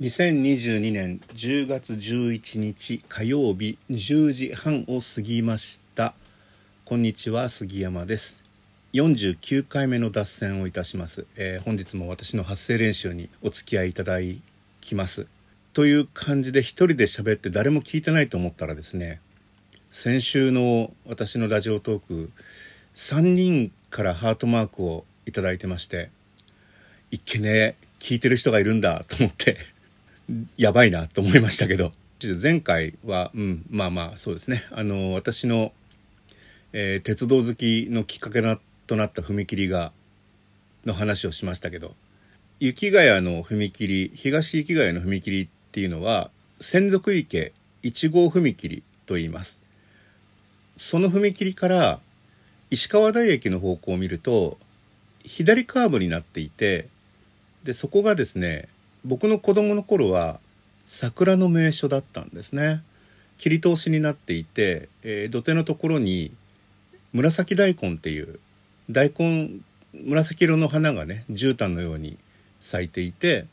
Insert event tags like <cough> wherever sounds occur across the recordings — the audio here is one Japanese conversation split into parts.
2022年10月11日火曜日10時半を過ぎました。こんにちは杉山です。49回目の脱線をいたします、えー、本日も私の発声練習にお付き合いいただきます。という感じで一人で喋って誰も聞いてないと思ったらですね先週の私のラジオトーク3人からハートマークをいただいてましていっけね聞いてる人がいるんだと思ってやばいなと思いましたけど、<laughs> 前回は、うん、まあまあそうですね。あの、私の、えー、鉄道好きのきっかけなとなった踏切が、の話をしましたけど、雪ヶ谷の踏切、東雪ヶ谷の踏切っていうのは、専属池1号踏切と言います。その踏切から石川台駅の方向を見ると、左カーブになっていて、で、そこがですね、僕の子供の頃は桜の名所だったんですね。切り通しになっていて、えー、土手のところに紫大根っていう大根紫色の花がね絨毯のように咲いていて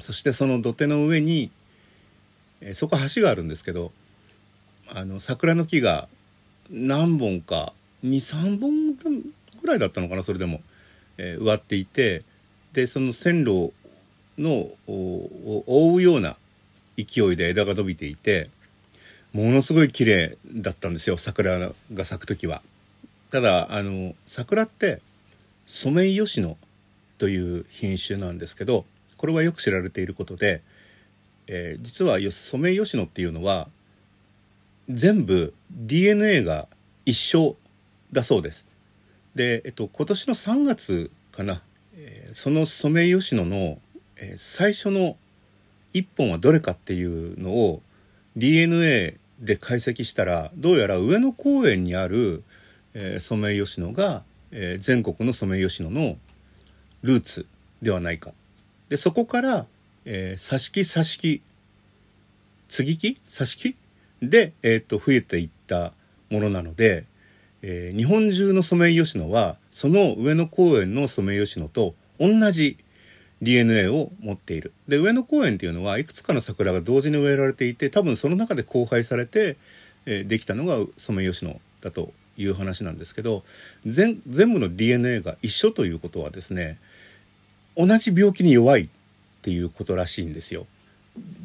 そしてその土手の上に、えー、そこ橋があるんですけどあの桜の木が何本か23本ぐらいだったのかなそれでも、えー、植わっていてでその線路のを覆うような勢いで枝が伸びていてものすごい綺麗だったんですよ桜が咲く時は。ただあの桜ってソメイヨシノという品種なんですけどこれはよく知られていることで、えー、実はソメイヨシノっていうのは全部 DNA が一緒だそうです。で、えっと、今年の3月かな、えー、そのソメイヨシノのえー、最初の1本はどれかっていうのを DNA で解析したらどうやら上野公園にある、え、ソメイヨシノが、えー、全国のソメイヨシノのルーツではないか。でそこから、え、挿し木挿し木接ぎ木？挿し木？で、えー、と増えていったものなので、えー、日本中のソメイヨシノはその上野公園のソメイヨシノと同じ DNA を持っている。で、上野公園っていうのはいくつかの桜が同時に植えられていて、多分その中で交配されて、えー、できたのがソメイヨシノだという話なんですけど、全全部の DNA が一緒ということはですね、同じ病気に弱いっていうことらしいんですよ。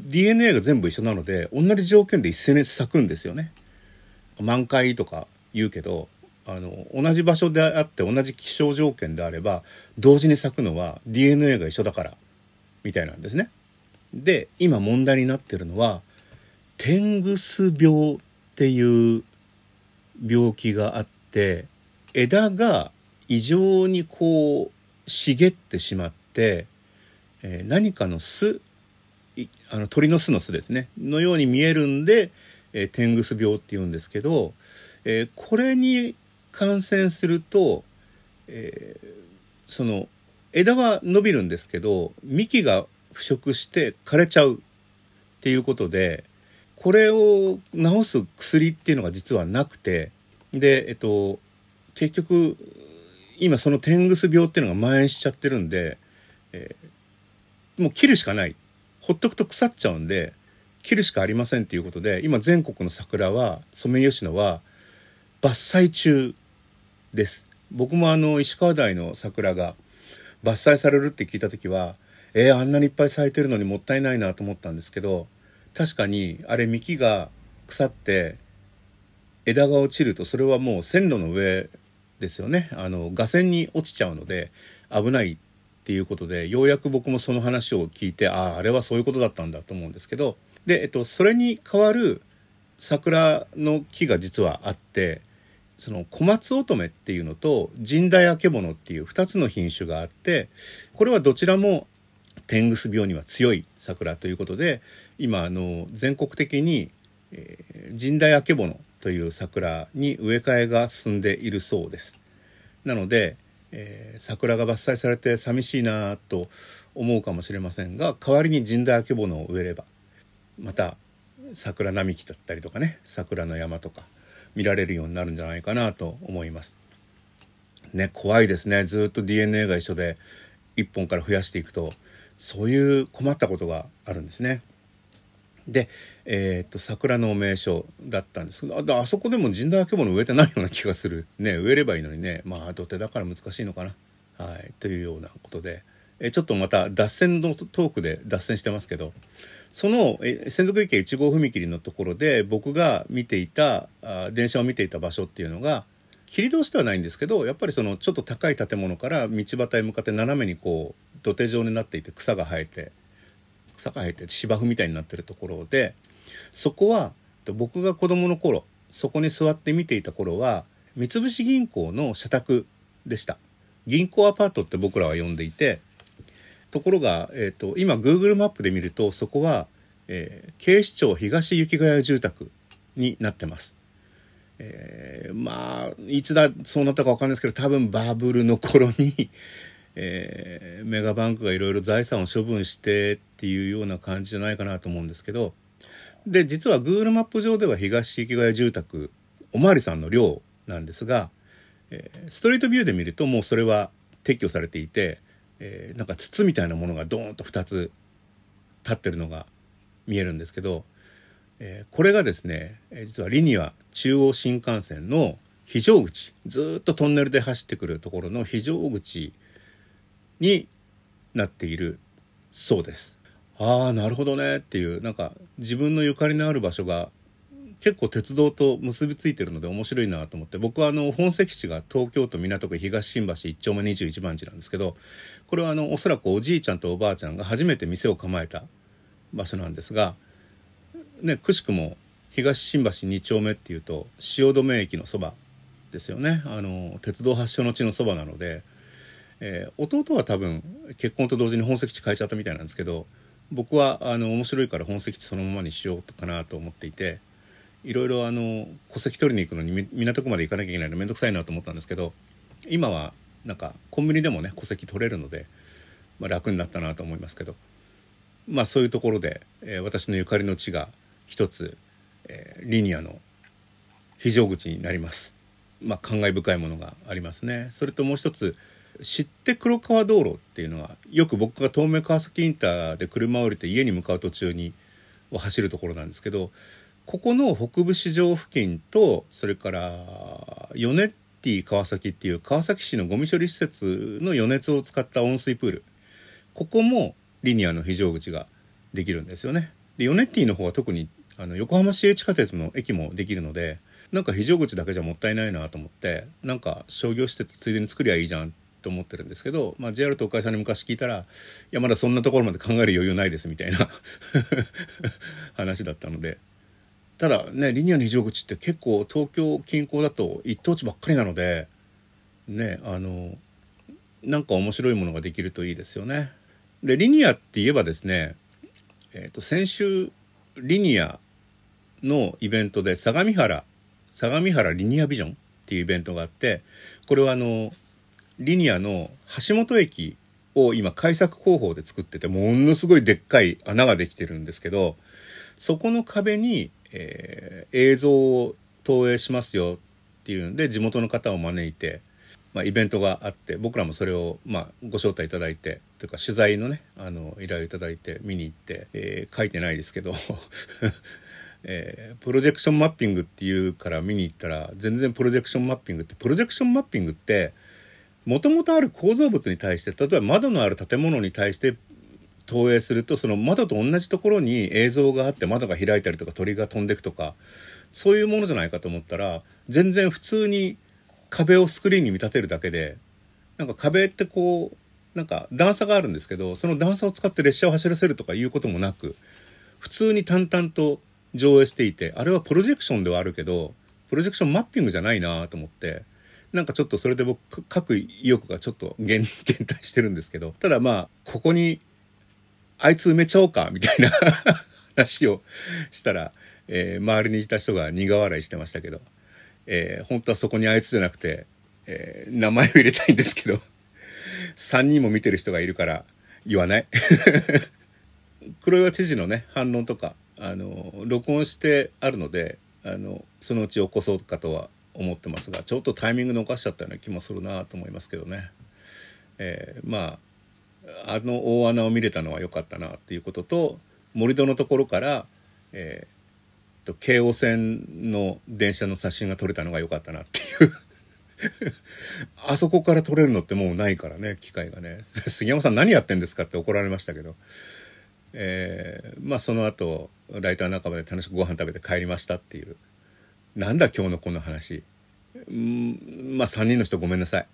DNA が全部一緒なので、同じ条件で一斉に咲くんですよね。満開とか言うけど、あの同じ場所であって同じ気象条件であれば同時に咲くのは DNA が一緒だからみたいなんですね。で今問題になってるのは天狗ス病っていう病気があって枝が異常にこう茂ってしまって、えー、何かの巣あの鳥の巣の巣ですねのように見えるんで、えー、天狗ス病っていうんですけど、えー、これに感染すると、えー、その枝は伸びるんですけど幹が腐食して枯れちゃうっていうことでこれを治す薬っていうのが実はなくてでえっと結局今その天狗病っていうのが蔓延しちゃってるんで、えー、もう切るしかない。ほっとくと腐っちゃうんで切るしかありませんっていうことで今全国の桜はソメイヨシノは伐採中です。僕もあの、石川台の桜が伐採されるって聞いた時は、えー、あんなにいっぱい咲いてるのにもったいないなと思ったんですけど、確かにあれ幹が腐って枝が落ちるとそれはもう線路の上ですよね。あの、画線に落ちちゃうので危ないっていうことで、ようやく僕もその話を聞いて、ああ、あれはそういうことだったんだと思うんですけど、で、えっと、それに代わる桜の木が実はあって、その小松乙女っていうのと神代あけぼのっていう2つの品種があってこれはどちらも天狗病には強い桜ということで今あの全国的に、え、神代あけぼのという桜に植え替えが進んでいるそうです。なので、えー、桜が伐採されて寂しいなと思うかもしれませんが代わりに神代あけぼのを植えればまた桜並木だったりとかね桜の山とか見られるようになるんじゃないかなと思います。ね、怖いですね。ずっと DNA が一緒で1本から増やしていくとそういう困ったことがあるんですね。で、えー、っと桜の名所だったんですけどあそこでも神田明物植えてないような気がするね植えればいいのにねまあ土手だから難しいのかなはいというようなことで、えちょっとまた脱線のトークで脱線してますけどその専属池1号踏切のところで僕が見ていたあ電車を見ていた場所っていうのが切り通しではないんですけどやっぱりそのちょっと高い建物から道端へ向かって斜めにこう土手状になっていて草が生えて草が生えて芝生みたいになってるところでそこは僕が子供の頃そこに座って見ていた頃は三菱銀行の社宅でした。銀行アパートって僕らは呼んでいてところが、えーと、今 Google マップで見るとそこは、えー、警視庁東雪ヶ谷住宅になってます。えー、まあいつだそうなったか分かんないですけど多分バブルの頃に、<laughs> えー、メガバンクがいろいろ財産を処分してっていうような感じじゃないかなと思うんですけどで実は Google マップ上では東雪ヶ谷住宅おまわりさんの寮なんですが、えー、ストリートビューで見るともうそれは撤去されていてえー、なんか筒みたいなものがドーンと2つ立ってるのが見えるんですけど、えー、これがですね実はリニア中央新幹線の非常口ずっとトンネルで走ってくるところの非常口になっているそうです。ああなるほどねっていうなんか自分のゆかりのある場所が結構鉄道と結びついてるので面白いなと思って僕はあの本籍地が東京都港区東新橋1丁目21番地なんですけどこれはあのおそらくおじいちゃんとおばあちゃんが初めて店を構えた場所なんですがねくしくも東新橋2丁目っていうと汐留駅のそばですよね。あの鉄道発祥の地のそばなので、えー、弟は多分結婚と同時に本籍地変えちゃったみたいなんですけど僕はあの面白いから本籍地そのままにしようかなと思っていていろいろあの戸籍取りに行くのに港区まで行かなきゃいけないの面倒くさいなと思ったんですけど今はなんかコンビニでもね戸籍取れるので、まあ、楽になったなと思いますけどまあそういうところで、えー、私のゆかりの地が一つ、えー、リニアの非常口になります。まあ、感慨深いものがありますね。それともう一つ知って黒川道路っていうのはよく僕が東名川崎インターで車を降りて家に向かう途中に走るところなんですけどここの北部市場付近とそれからヨネッティ川崎っていう川崎市のゴミ処理施設の余熱を使った温水プールここもリニアの非常口ができるんですよね。でヨネッティの方は特にあの横浜市営地下鉄の駅もできるのでなんか非常口だけじゃもったいないなと思ってなんか商業施設ついでに作りゃいいじゃんと思ってるんですけど、まあ、JR 東海さんに昔聞いたらいやまだそんなところまで考える余裕ないですみたいな <laughs> 話だったのでただね、リニアの非常口って結構東京近郊だと一等地ばっかりなので、ね、あの、なんか面白いものができるといいですよね。で、リニアって言えばですね、えっ、ー、と、先週、リニアのイベントで相模原、相模原リニアビジョンっていうイベントがあって、これはあの、リニアの橋本駅を今改作工法で作ってて、ものすごいでっかい穴ができてるんですけど、そこの壁にえー、映像を投影しますよっていうんで地元の方を招いて、まあ、イベントがあって僕らもそれを、まあ、ご招待いただいてというか取材のねあの依頼をいただいて見に行って、えー、書いてないですけど <laughs> えー、プロジェクションマッピングっていうから見に行ったら全然プロジェクションマッピングってプロジェクションマッピングってもともとある構造物に対して例えば窓のある建物に対して投影するとその窓と同じところに映像があって窓が開いたりとか鳥が飛んでくとかそういうものじゃないかと思ったら全然普通に壁をスクリーンに見立てるだけでなんか壁ってこうなんか段差があるんですけどその段差を使って列車を走らせるとかいうこともなく普通に淡々と上映していてあれはプロジェクションではあるけどプロジェクションマッピングじゃないなと思ってなんかちょっとそれで僕書く意欲がちょっと減 <laughs> 減退してるんですけどただまあここにあいつ埋めちゃおうかみたいな <laughs> 話をしたら、えー、周りにいた人が苦笑いしてましたけど、えー、本当はそこにあいつじゃなくて、えー、名前を入れたいんですけど、<laughs> 3人も見てる人がいるから言わない？<laughs> 黒岩知事のね、反論とか、あの、録音してあるので、あの、そのうち起こそうかとは思ってますが、ちょっとタイミング逃しちゃったような気もするなと思いますけどね。えー、まあ、あの大穴を見れたのは良かったなっていうことと盛り土のところから、えーと京王線の電車の写真が撮れたのが良かったなっていう。<laughs> あそこから撮れるのってもうないからね機会がね。<laughs> 杉山さん何やってんですかって怒られましたけど。えーまあその後ライター仲間で楽しくご飯食べて帰りましたっていう。なんだ今日のこの話。うんまあ3人の人ごめんなさい。